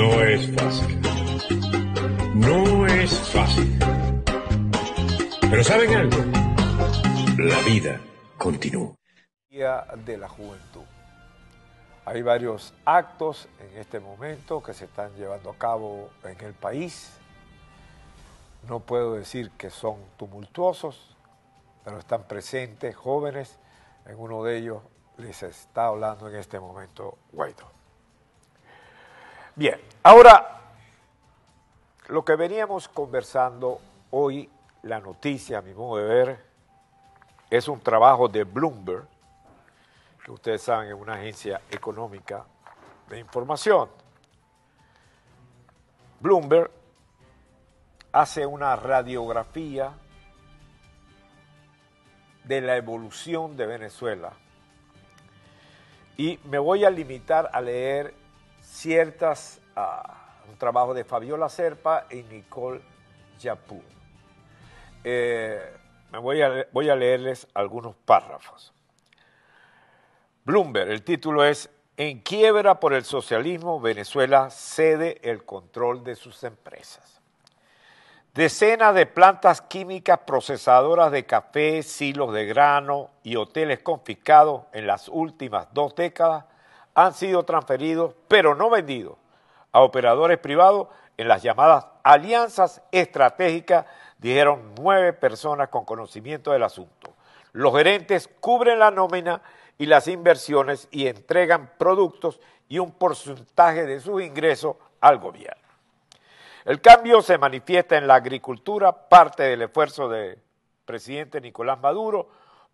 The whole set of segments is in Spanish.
No es fácil. No es fácil. Pero ¿saben algo? La vida continúa. Día de la Juventud. Hay varios actos en este momento que se están llevando a cabo en el país. No puedo decir que son tumultuosos, pero están presentes jóvenes. En uno de ellos les está hablando en este momento Guaidó. Bien, ahora lo que veníamos conversando hoy, la noticia a mi modo de ver, es un trabajo de Bloomberg, que ustedes saben es una agencia económica de información. Bloomberg hace una radiografía de la evolución de Venezuela y me voy a limitar a leer ciertas, uh, un trabajo de Fabiola Serpa y Nicole Yapú. Eh, me voy a, voy a leerles algunos párrafos. Bloomberg, el título es En quiebra por el socialismo, Venezuela cede el control de sus empresas. Decenas de plantas químicas procesadoras de café, silos de grano y hoteles confiscados en las últimas dos décadas han sido transferidos, pero no vendidos, a operadores privados en las llamadas alianzas estratégicas, dijeron nueve personas con conocimiento del asunto. Los gerentes cubren la nómina y las inversiones y entregan productos y un porcentaje de sus ingresos al gobierno. El cambio se manifiesta en la agricultura, parte del esfuerzo del presidente Nicolás Maduro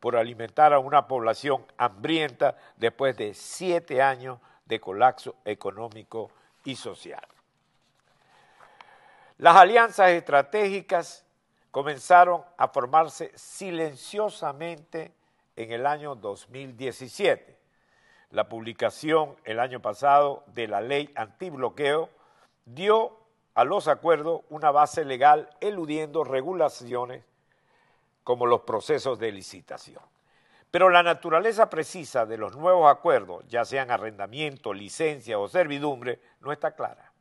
por alimentar a una población hambrienta después de siete años de colapso económico y social. Las alianzas estratégicas comenzaron a formarse silenciosamente en el año 2017. La publicación el año pasado de la ley antibloqueo dio a los acuerdos una base legal eludiendo regulaciones como los procesos de licitación. Pero la naturaleza precisa de los nuevos acuerdos, ya sean arrendamiento, licencia o servidumbre, no está clara.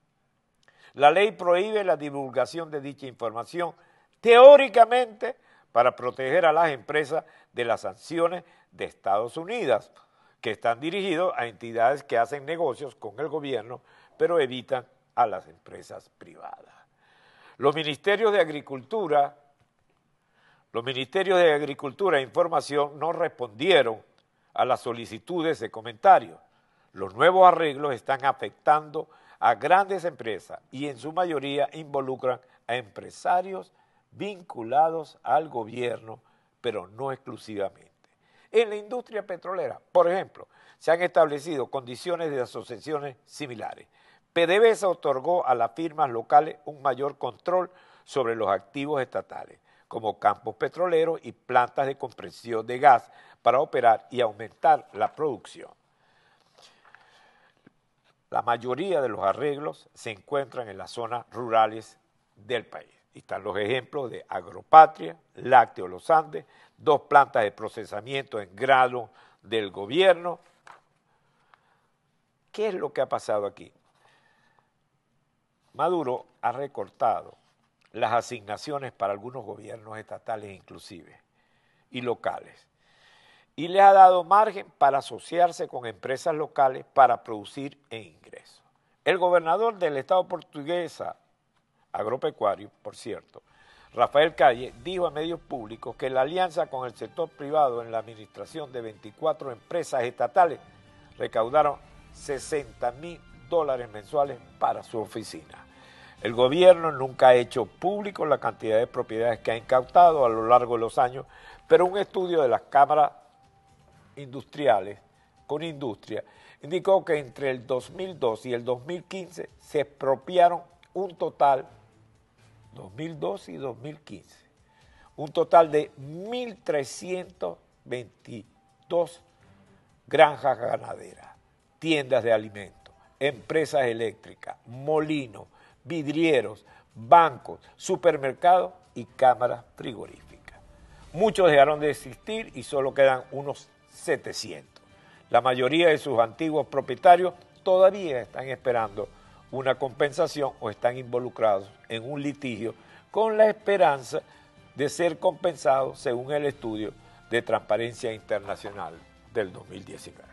La ley prohíbe la divulgación de dicha información teóricamente para proteger a las empresas de las sanciones de Estados Unidos, que están dirigidos a entidades que hacen negocios con el gobierno, pero evitan a las empresas privadas. Los ministerios de Agricultura, los ministerios de Agricultura e Información no respondieron a las solicitudes de comentarios. Los nuevos arreglos están afectando a grandes empresas y en su mayoría involucran a empresarios vinculados al gobierno, pero no exclusivamente. En la industria petrolera, por ejemplo, se han establecido condiciones de asociaciones similares. PDVSA otorgó a las firmas locales un mayor control sobre los activos estatales, como campos petroleros y plantas de compresión de gas para operar y aumentar la producción. La mayoría de los arreglos se encuentran en las zonas rurales del país. Y están los ejemplos de Agropatria, Lácteo Los Andes, dos plantas de procesamiento en grado del gobierno. ¿Qué es lo que ha pasado aquí? Maduro ha recortado las asignaciones para algunos gobiernos estatales inclusive y locales y le ha dado margen para asociarse con empresas locales para producir e ingresos. El gobernador del estado portuguesa, agropecuario, por cierto, Rafael Calle, dijo a medios públicos que la alianza con el sector privado en la administración de 24 empresas estatales recaudaron 60 mil dólares mensuales para su oficina. El gobierno nunca ha hecho público la cantidad de propiedades que ha incautado a lo largo de los años, pero un estudio de las cámaras industriales con industria indicó que entre el 2002 y el 2015 se expropiaron un total, 2002 y 2015, un total de 1.322 granjas ganaderas, tiendas de alimentos, empresas eléctricas, molinos, vidrieros, bancos, supermercados y cámaras frigoríficas. Muchos dejaron de existir y solo quedan unos 700. La mayoría de sus antiguos propietarios todavía están esperando una compensación o están involucrados en un litigio con la esperanza de ser compensados según el estudio de Transparencia Internacional del 2019.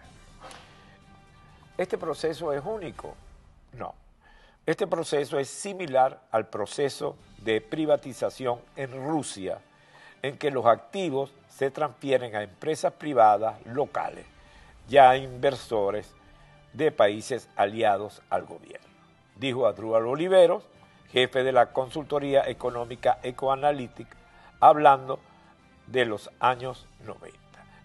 ¿Este proceso es único? No. Este proceso es similar al proceso de privatización en Rusia, en que los activos se transfieren a empresas privadas locales, ya a inversores de países aliados al gobierno. Dijo Adrúbal Oliveros, jefe de la consultoría económica Ecoanalytic, hablando de los años 90.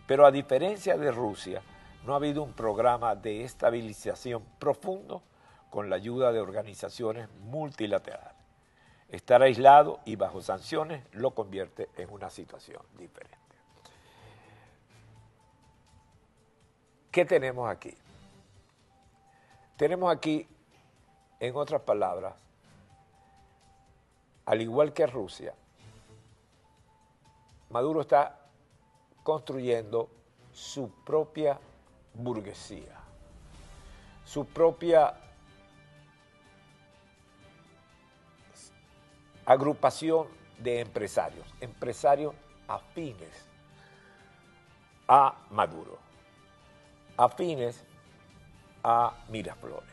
Pero a diferencia de Rusia, no ha habido un programa de estabilización profundo con la ayuda de organizaciones multilaterales. Estar aislado y bajo sanciones lo convierte en una situación diferente. ¿Qué tenemos aquí? Tenemos aquí, en otras palabras, al igual que Rusia, Maduro está construyendo su propia burguesía, su propia agrupación de empresarios, empresarios afines a Maduro, afines a Miraflores.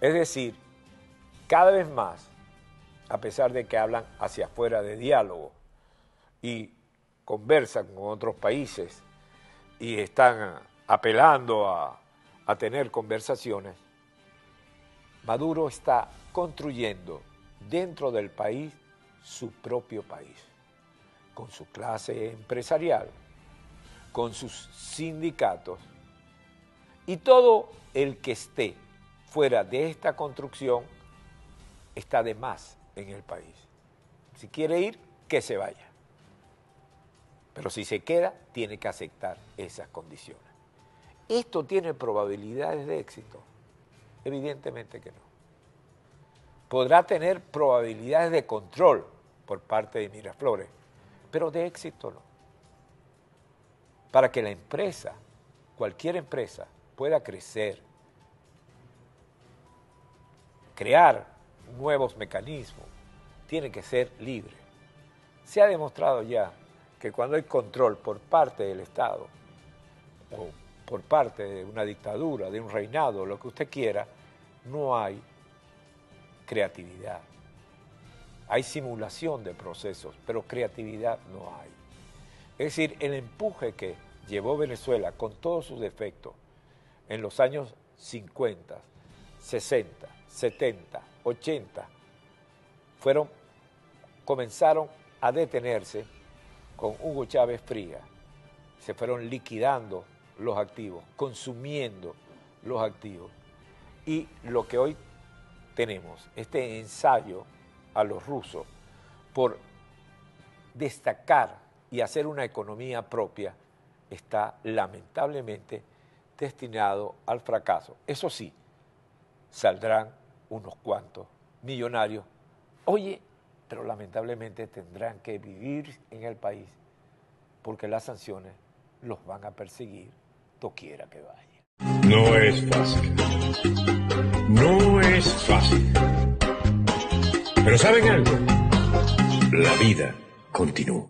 Es decir, cada vez más, a pesar de que hablan hacia afuera de diálogo y conversan con otros países y están apelando a, a tener conversaciones, Maduro está construyendo dentro del país su propio país, con su clase empresarial, con sus sindicatos y todo el que esté fuera de esta construcción está de más en el país. Si quiere ir, que se vaya. Pero si se queda, tiene que aceptar esas condiciones. ¿Esto tiene probabilidades de éxito? Evidentemente que no podrá tener probabilidades de control por parte de Miraflores, pero de éxito no. Para que la empresa, cualquier empresa, pueda crecer, crear nuevos mecanismos, tiene que ser libre. Se ha demostrado ya que cuando hay control por parte del Estado, o por parte de una dictadura, de un reinado, lo que usted quiera, no hay creatividad. Hay simulación de procesos, pero creatividad no hay. Es decir, el empuje que llevó Venezuela con todos sus defectos en los años 50, 60, 70, 80, fueron, comenzaron a detenerse con Hugo Chávez Fría. Se fueron liquidando los activos, consumiendo los activos. Y lo que hoy tenemos este ensayo a los rusos por destacar y hacer una economía propia está lamentablemente destinado al fracaso. Eso sí, saldrán unos cuantos millonarios. Oye, pero lamentablemente tendrán que vivir en el país porque las sanciones los van a perseguir doquiera que vaya. No es fácil. No es fácil. Pero ¿saben algo? La vida continúa.